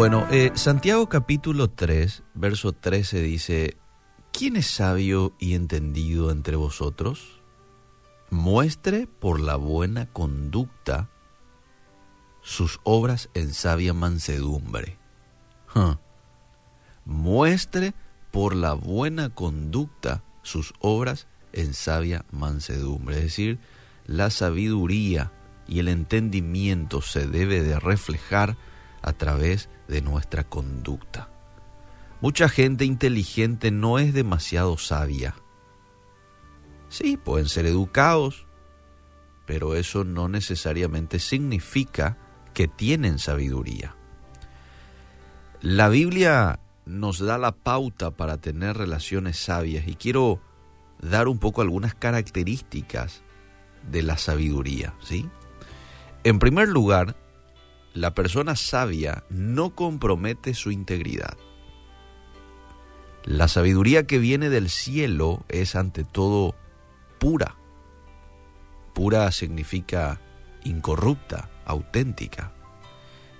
Bueno, eh, Santiago capítulo 3, verso 13 dice, ¿quién es sabio y entendido entre vosotros? Muestre por la buena conducta sus obras en sabia mansedumbre. Muestre por la buena conducta sus obras en sabia mansedumbre. Es decir, la sabiduría y el entendimiento se debe de reflejar a través de nuestra conducta. Mucha gente inteligente no es demasiado sabia. Sí, pueden ser educados, pero eso no necesariamente significa que tienen sabiduría. La Biblia nos da la pauta para tener relaciones sabias y quiero dar un poco algunas características de la sabiduría, ¿sí? En primer lugar, la persona sabia no compromete su integridad. La sabiduría que viene del cielo es ante todo pura. Pura significa incorrupta, auténtica.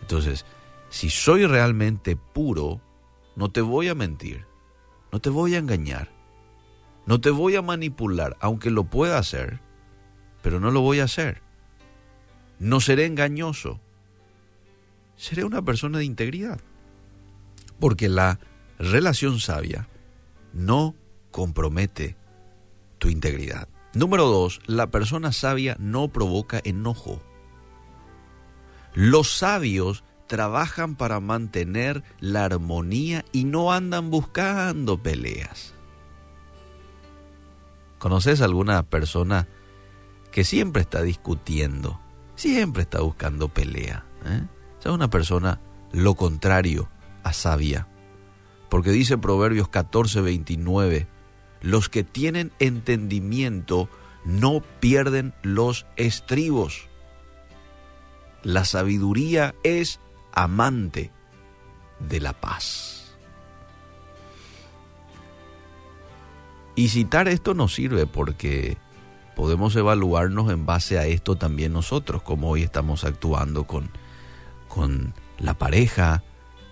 Entonces, si soy realmente puro, no te voy a mentir, no te voy a engañar, no te voy a manipular, aunque lo pueda hacer, pero no lo voy a hacer. No seré engañoso, seré una persona de integridad. Porque la relación sabia no compromete tu integridad. Número dos, la persona sabia no provoca enojo. Los sabios trabajan para mantener la armonía y no andan buscando peleas. ¿Conoces alguna persona que siempre está discutiendo, siempre está buscando pelea? ¿eh? Es una persona lo contrario a sabia. Porque dice Proverbios 14, 29, los que tienen entendimiento no pierden los estribos. La sabiduría es amante de la paz. Y citar esto nos sirve porque podemos evaluarnos en base a esto también nosotros, como hoy estamos actuando con con la pareja,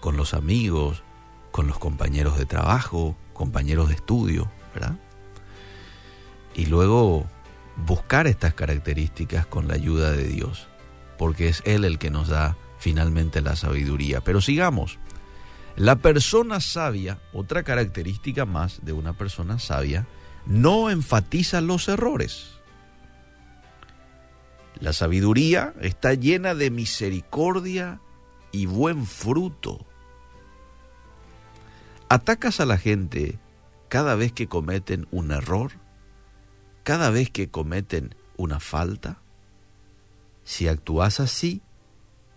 con los amigos, con los compañeros de trabajo, compañeros de estudio, ¿verdad? Y luego buscar estas características con la ayuda de Dios, porque es Él el que nos da finalmente la sabiduría. Pero sigamos. La persona sabia, otra característica más de una persona sabia, no enfatiza los errores. La sabiduría está llena de misericordia y buen fruto. ¿Atacas a la gente cada vez que cometen un error? ¿Cada vez que cometen una falta? Si actúas así,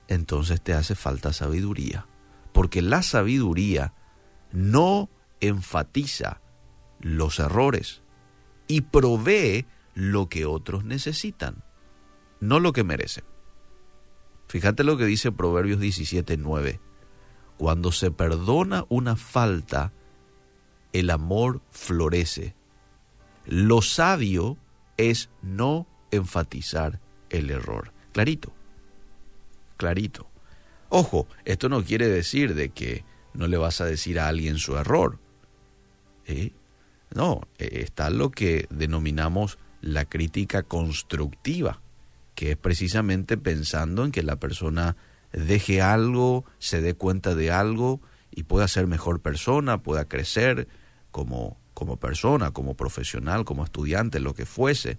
entonces te hace falta sabiduría, porque la sabiduría no enfatiza los errores y provee lo que otros necesitan no lo que merecen. Fíjate lo que dice Proverbios 17:9. Cuando se perdona una falta, el amor florece. Lo sabio es no enfatizar el error. Clarito, clarito. Ojo, esto no quiere decir de que no le vas a decir a alguien su error. ¿eh? No, eh, está lo que denominamos la crítica constructiva que es precisamente pensando en que la persona deje algo, se dé cuenta de algo y pueda ser mejor persona, pueda crecer como, como persona, como profesional, como estudiante, lo que fuese.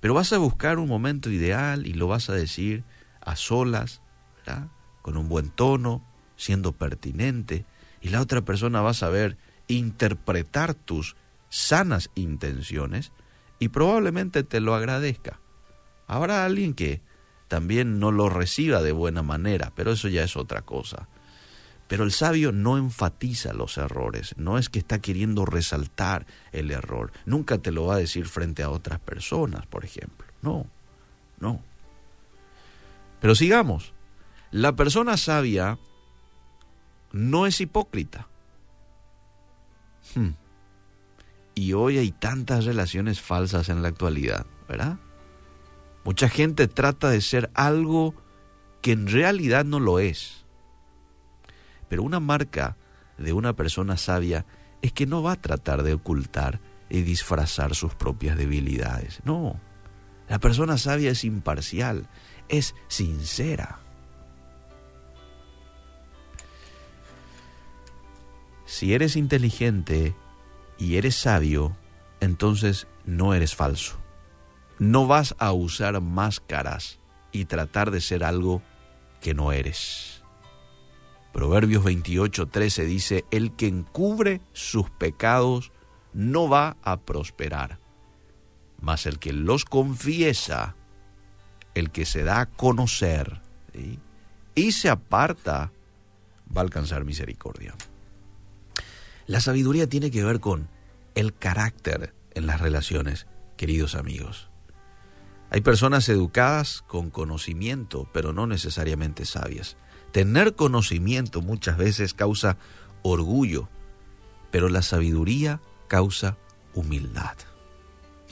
Pero vas a buscar un momento ideal y lo vas a decir a solas, con un buen tono, siendo pertinente, y la otra persona va a saber interpretar tus sanas intenciones y probablemente te lo agradezca. Habrá alguien que también no lo reciba de buena manera, pero eso ya es otra cosa. Pero el sabio no enfatiza los errores, no es que está queriendo resaltar el error, nunca te lo va a decir frente a otras personas, por ejemplo. No, no. Pero sigamos, la persona sabia no es hipócrita. Hmm. Y hoy hay tantas relaciones falsas en la actualidad, ¿verdad? Mucha gente trata de ser algo que en realidad no lo es. Pero una marca de una persona sabia es que no va a tratar de ocultar y disfrazar sus propias debilidades. No, la persona sabia es imparcial, es sincera. Si eres inteligente y eres sabio, entonces no eres falso. No vas a usar máscaras y tratar de ser algo que no eres. Proverbios 28, 13 dice, el que encubre sus pecados no va a prosperar, mas el que los confiesa, el que se da a conocer y se aparta, va a alcanzar misericordia. La sabiduría tiene que ver con el carácter en las relaciones, queridos amigos. Hay personas educadas con conocimiento, pero no necesariamente sabias. Tener conocimiento muchas veces causa orgullo, pero la sabiduría causa humildad.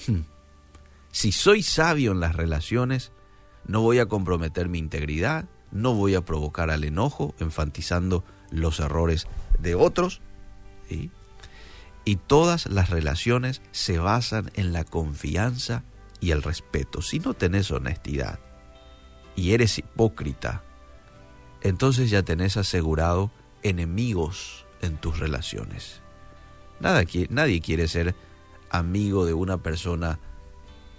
Hmm. Si soy sabio en las relaciones, no voy a comprometer mi integridad, no voy a provocar al enojo, enfatizando los errores de otros. Y todas las relaciones se basan en la confianza y el respeto. Si no tenés honestidad y eres hipócrita, entonces ya tenés asegurado enemigos en tus relaciones. Nada, nadie quiere ser amigo de una persona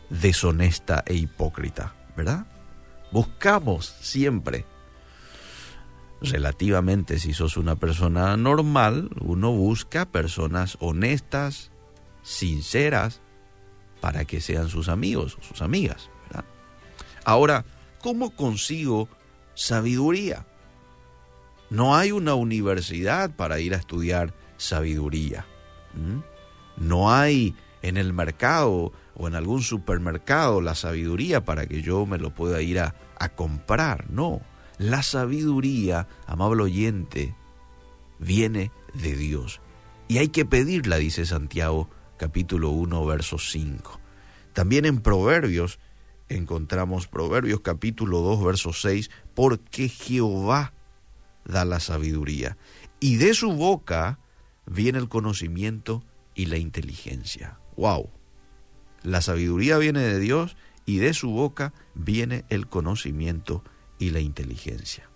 deshonesta e hipócrita, ¿verdad? Buscamos siempre, relativamente si sos una persona normal, uno busca personas honestas, sinceras, para que sean sus amigos o sus amigas. ¿verdad? Ahora, ¿cómo consigo sabiduría? No hay una universidad para ir a estudiar sabiduría. No hay en el mercado o en algún supermercado la sabiduría para que yo me lo pueda ir a, a comprar. No, la sabiduría, amable oyente, viene de Dios. Y hay que pedirla, dice Santiago capítulo 1, verso 5. También en Proverbios encontramos Proverbios capítulo 2, verso 6, porque Jehová da la sabiduría y de su boca viene el conocimiento y la inteligencia. ¡Wow! La sabiduría viene de Dios y de su boca viene el conocimiento y la inteligencia.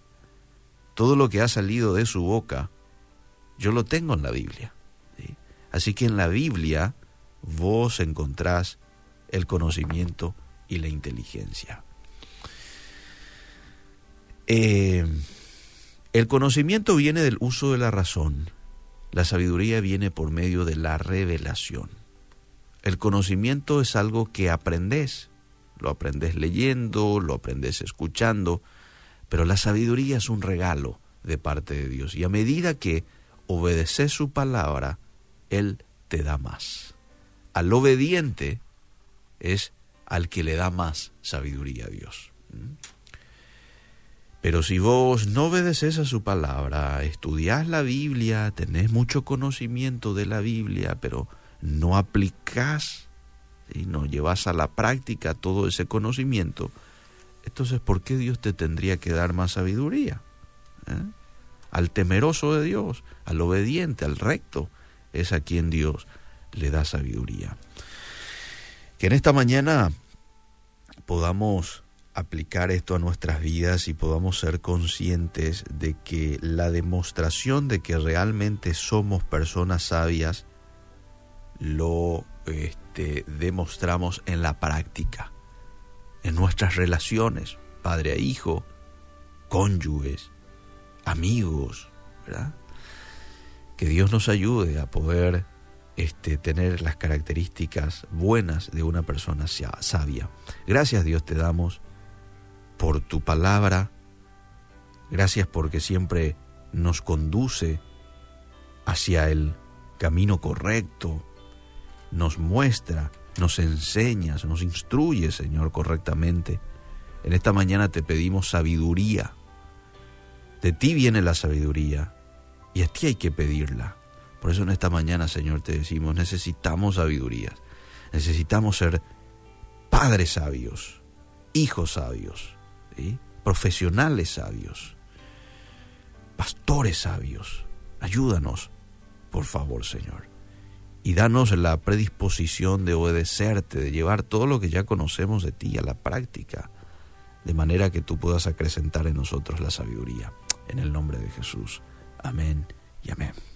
Todo lo que ha salido de su boca, yo lo tengo en la Biblia. Así que en la Biblia vos encontrás el conocimiento y la inteligencia. Eh, el conocimiento viene del uso de la razón, la sabiduría viene por medio de la revelación. El conocimiento es algo que aprendes, lo aprendes leyendo, lo aprendes escuchando, pero la sabiduría es un regalo de parte de Dios y a medida que obedeces su palabra, Él te da más. Al obediente es al que le da más sabiduría a Dios. ¿Mm? Pero si vos no obedeces a su palabra, estudiás la Biblia, tenés mucho conocimiento de la Biblia, pero no aplicás y no llevas a la práctica todo ese conocimiento, entonces ¿por qué Dios te tendría que dar más sabiduría? ¿Eh? Al temeroso de Dios, al obediente, al recto, es a quien Dios le da sabiduría. Que en esta mañana podamos aplicar esto a nuestras vidas y podamos ser conscientes de que la demostración de que realmente somos personas sabias lo este, demostramos en la práctica, en nuestras relaciones, padre a hijo, cónyuges, amigos, ¿verdad? Que Dios nos ayude a poder este, tener las características buenas de una persona sabia. Gracias Dios te damos por tu palabra. Gracias porque siempre nos conduce hacia el camino correcto, nos muestra, nos enseñas, nos instruye, Señor, correctamente. En esta mañana te pedimos sabiduría. De ti viene la sabiduría y a ti hay que pedirla. Por eso en esta mañana, Señor, te decimos, necesitamos sabiduría. Necesitamos ser padres sabios, hijos sabios profesionales sabios. pastores sabios. Ayúdanos, por favor, Señor. Y danos la predisposición de obedecerte, de llevar todo lo que ya conocemos de ti a la práctica, de manera que tú puedas acrecentar en nosotros la sabiduría. En el nombre de Jesús. Amén y amén.